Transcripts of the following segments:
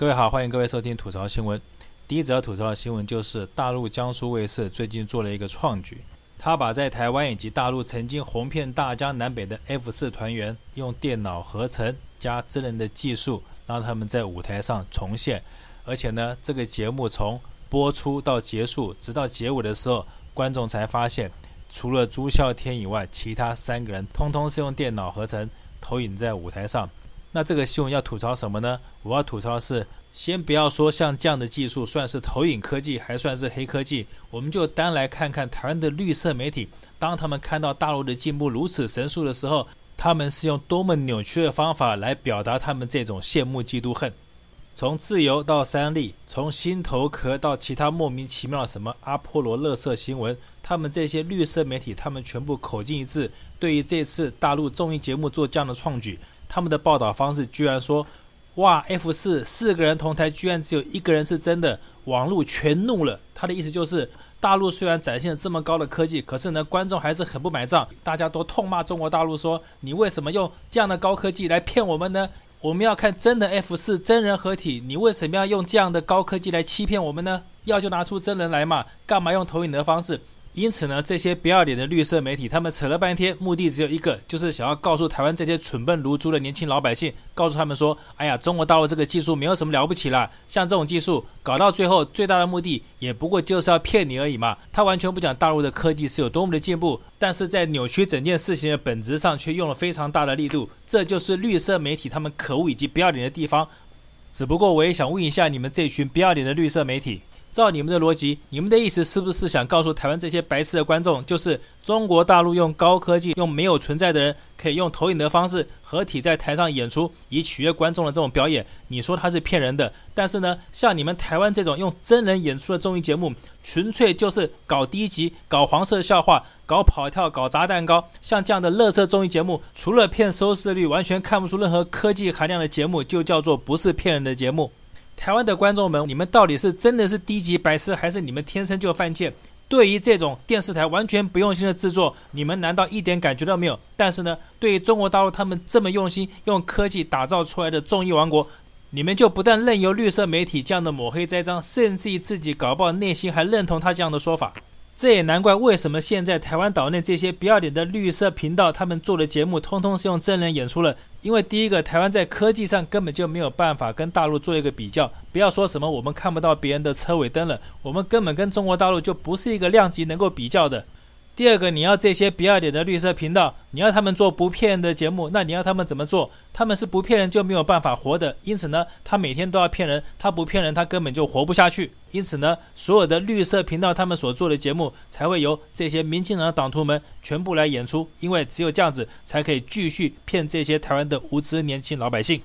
各位好，欢迎各位收听吐槽新闻。第一则吐槽的新闻就是大陆江苏卫视最近做了一个创举，他把在台湾以及大陆曾经红遍大江南北的 F 四团员用电脑合成加真人的技术，让他们在舞台上重现。而且呢，这个节目从播出到结束，直到结尾的时候，观众才发现，除了朱孝天以外，其他三个人通通是用电脑合成投影在舞台上。那这个新闻要吐槽什么呢？我要吐槽的是，先不要说像这样的技术算是投影科技，还算是黑科技，我们就单来看看台湾的绿色媒体，当他们看到大陆的进步如此神速的时候，他们是用多么扭曲的方法来表达他们这种羡慕、嫉妒、恨。从自由到三立，从心头壳到其他莫名其妙的什么阿波罗乐色新闻，他们这些绿色媒体，他们全部口径一致，对于这次大陆综艺节目做这样的创举。他们的报道方式居然说：“哇，F 四四个人同台，居然只有一个人是真的。”网络全怒了。他的意思就是，大陆虽然展现了这么高的科技，可是呢，观众还是很不买账。大家都痛骂中国大陆说：“你为什么用这样的高科技来骗我们呢？我们要看真的 F 四真人合体，你为什么要用这样的高科技来欺骗我们呢？要就拿出真人来嘛，干嘛用投影的方式？”因此呢，这些不要脸的绿色媒体，他们扯了半天，目的只有一个，就是想要告诉台湾这些蠢笨如猪的年轻老百姓，告诉他们说：“哎呀，中国大陆这个技术没有什么了不起啦，像这种技术搞到最后，最大的目的也不过就是要骗你而已嘛。”他完全不讲大陆的科技是有多么的进步，但是在扭曲整件事情的本质上却用了非常大的力度。这就是绿色媒体他们可恶以及不要脸的地方。只不过我也想问一下你们这群不要脸的绿色媒体。照你们的逻辑，你们的意思是不是想告诉台湾这些白痴的观众，就是中国大陆用高科技，用没有存在的人，可以用投影的方式合体在台上演出，以取悦观众的这种表演？你说他是骗人的，但是呢，像你们台湾这种用真人演出的综艺节目，纯粹就是搞低级、搞黄色笑话、搞跑跳、搞砸蛋糕，像这样的乐色综艺节目，除了骗收视率，完全看不出任何科技含量的节目，就叫做不是骗人的节目。台湾的观众们，你们到底是真的是低级白痴，还是你们天生就犯贱？对于这种电视台完全不用心的制作，你们难道一点感觉都没有？但是呢，对于中国大陆他们这么用心用科技打造出来的综艺王国，你们就不但任由绿色媒体这样的抹黑栽赃，甚至于自己搞不好内心还认同他这样的说法。这也难怪，为什么现在台湾岛内这些不要脸的绿色频道，他们做的节目通通是用真人演出了。因为第一个，台湾在科技上根本就没有办法跟大陆做一个比较，不要说什么我们看不到别人的车尾灯了，我们根本跟中国大陆就不是一个量级能够比较的。第二个，你要这些不要脸的绿色频道，你要他们做不骗人的节目，那你要他们怎么做？他们是不骗人就没有办法活的。因此呢，他每天都要骗人，他不骗人，他根本就活不下去。因此呢，所有的绿色频道他们所做的节目，才会由这些民进党的党徒们全部来演出，因为只有这样子，才可以继续骗这些台湾的无知年轻老百姓。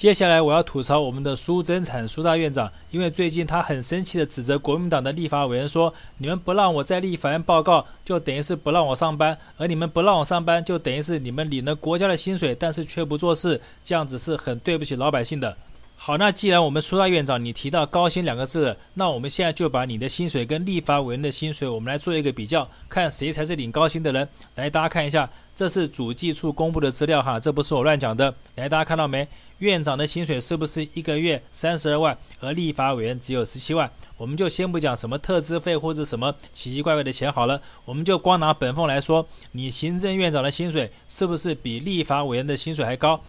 接下来我要吐槽我们的苏贞产苏大院长，因为最近他很生气地指责国民党的立法委员说：“你们不让我在立法院报告，就等于是不让我上班；而你们不让我上班，就等于是你们领了国家的薪水，但是却不做事，这样子是很对不起老百姓的。”好，那既然我们苏大院长你提到高薪两个字，那我们现在就把你的薪水跟立法委员的薪水，我们来做一个比较，看谁才是领高薪的人。来，大家看一下，这是主计处公布的资料哈，这不是我乱讲的。来，大家看到没？院长的薪水是不是一个月三十二万，而立法委员只有十七万？我们就先不讲什么特资费或者什么奇奇怪怪的钱好了，我们就光拿本俸来说，你行政院长的薪水是不是比立法委员的薪水还高？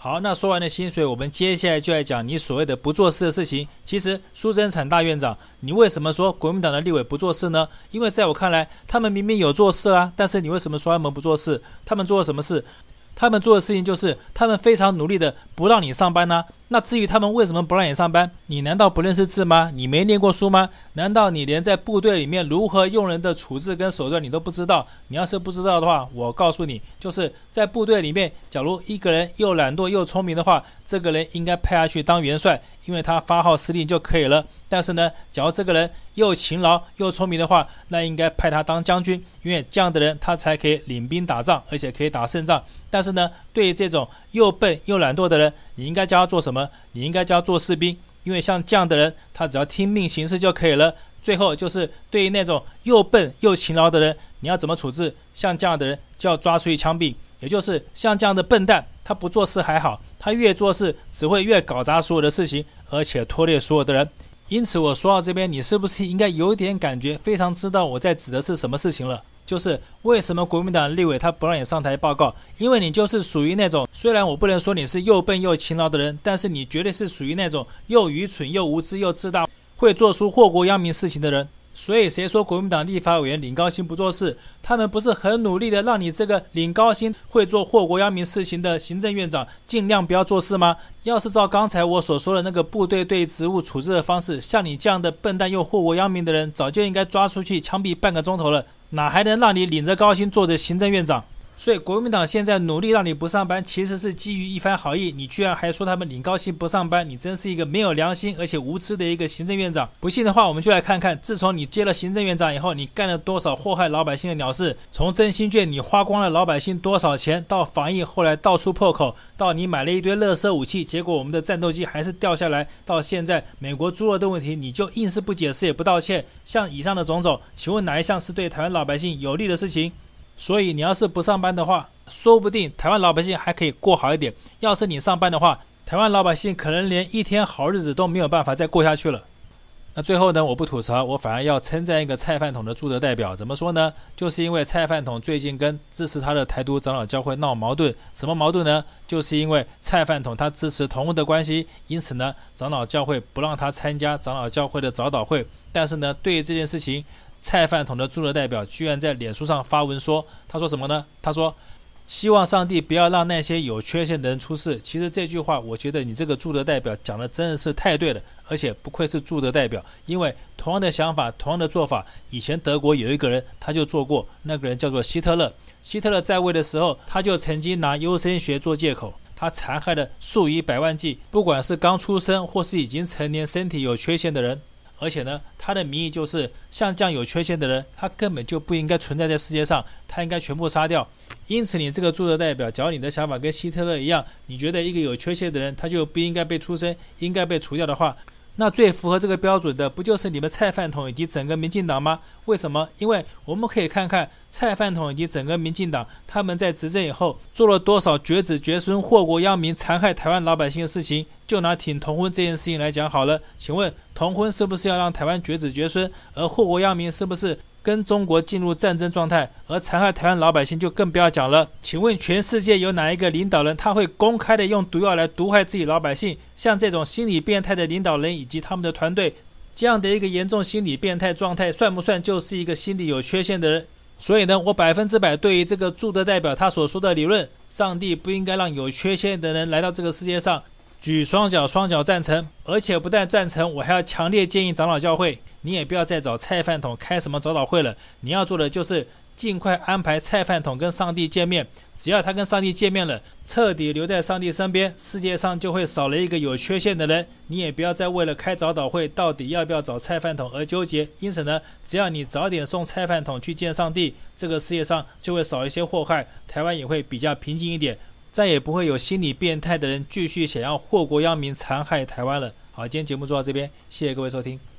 好，那说完了薪水，我们接下来就来讲你所谓的不做事的事情。其实苏贞昌大院长，你为什么说国民党的立委不做事呢？因为在我看来，他们明明有做事啊，但是你为什么说他们不做事？他们做了什么事？他们做的事情就是，他们非常努力的不让你上班呢、那至于他们为什么不让你上班？你难道不认识字吗？你没念过书吗？难道你连在部队里面如何用人的处置跟手段你都不知道？你要是不知道的话，我告诉你，就是在部队里面，假如一个人又懒惰又聪明的话，这个人应该派下去当元帅，因为他发号施令就可以了。但是呢，假如这个人又勤劳又聪明的话，那应该派他当将军，因为这样的人他才可以领兵打仗，而且可以打胜仗。但是呢，对于这种又笨又懒惰的人，你应该教他做什么？你应该叫做士兵，因为像这样的人，他只要听命行事就可以了。最后就是对于那种又笨又勤劳的人，你要怎么处置？像这样的人就要抓出去枪毙，也就是像这样的笨蛋。他不做事还好，他越做事只会越搞砸所有的事情，而且拖累所有的人。因此，我说到这边，你是不是应该有点感觉，非常知道我在指的是什么事情了？就是为什么国民党立委他不让你上台报告？因为你就是属于那种，虽然我不能说你是又笨又勤劳的人，但是你绝对是属于那种又愚蠢又无知又自大，会做出祸国殃民事情的人。所以谁说国民党立法委员领高薪不做事？他们不是很努力的让你这个领高薪会做祸国殃民事情的行政院长尽量不要做事吗？要是照刚才我所说的那个部队对职务处置的方式，像你这样的笨蛋又祸国殃民的人，早就应该抓出去枪毙半个钟头了，哪还能让你领着高薪做着行政院长？所以国民党现在努力让你不上班，其实是基于一番好意。你居然还说他们领高薪不上班，你真是一个没有良心而且无知的一个行政院长。不信的话，我们就来看看，自从你接了行政院长以后，你干了多少祸害老百姓的鸟事？从振兴券你花光了老百姓多少钱？到防疫后来到处破口，到你买了一堆垃圾武器，结果我们的战斗机还是掉下来。到现在美国猪肉的问题，你就硬是不解释也不道歉。像以上的种种，请问哪一项是对台湾老百姓有利的事情？所以你要是不上班的话，说不定台湾老百姓还可以过好一点。要是你上班的话，台湾老百姓可能连一天好日子都没有办法再过下去了。那最后呢，我不吐槽，我反而要称赞一个蔡饭桶的朱德代表。怎么说呢？就是因为蔡饭桶最近跟支持他的台独长老教会闹矛盾。什么矛盾呢？就是因为蔡饭桶他支持同婚的关系，因此呢，长老教会不让他参加长老教会的早祷会。但是呢，对于这件事情，菜饭桶的驻德代表居然在脸书上发文说：“他说什么呢？他说。”希望上帝不要让那些有缺陷的人出事。其实这句话，我觉得你这个驻德代表讲的真的是太对了，而且不愧是驻德代表，因为同样的想法，同样的做法，以前德国有一个人他就做过，那个人叫做希特勒。希特勒在位的时候，他就曾经拿优生学做借口，他残害了数以百万计，不管是刚出生或是已经成年、身体有缺陷的人。而且呢，他的名义就是像这样有缺陷的人，他根本就不应该存在在世界上，他应该全部杀掉。因此，你这个驻德代表，只要你的想法跟希特勒一样，你觉得一个有缺陷的人他就不应该被出生，应该被除掉的话，那最符合这个标准的，不就是你们蔡饭桶以及整个民进党吗？为什么？因为我们可以看看蔡饭桶以及整个民进党，他们在执政以后做了多少绝子绝孙、祸国殃民、残害台湾老百姓的事情。就拿挺同婚这件事情来讲好了，请问同婚是不是要让台湾绝子绝孙？而祸国殃民是不是？跟中国进入战争状态，而残害台湾老百姓就更不要讲了。请问全世界有哪一个领导人他会公开的用毒药来毒害自己老百姓？像这种心理变态的领导人以及他们的团队，这样的一个严重心理变态状态，算不算就是一个心理有缺陷的人？所以呢，我百分之百对于这个驻德代表他所说的理论，上帝不应该让有缺陷的人来到这个世界上。举双脚，双脚赞成，而且不但赞成，我还要强烈建议长老教会，你也不要再找菜饭桶开什么早祷会了。你要做的就是尽快安排菜饭桶跟上帝见面。只要他跟上帝见面了，彻底留在上帝身边，世界上就会少了一个有缺陷的人。你也不要再为了开早祷会到底要不要找菜饭桶而纠结。因此呢，只要你早点送菜饭桶去见上帝，这个世界上就会少一些祸害，台湾也会比较平静一点。再也不会有心理变态的人继续想要祸国殃民、残害台湾了。好，今天节目做到这边，谢谢各位收听。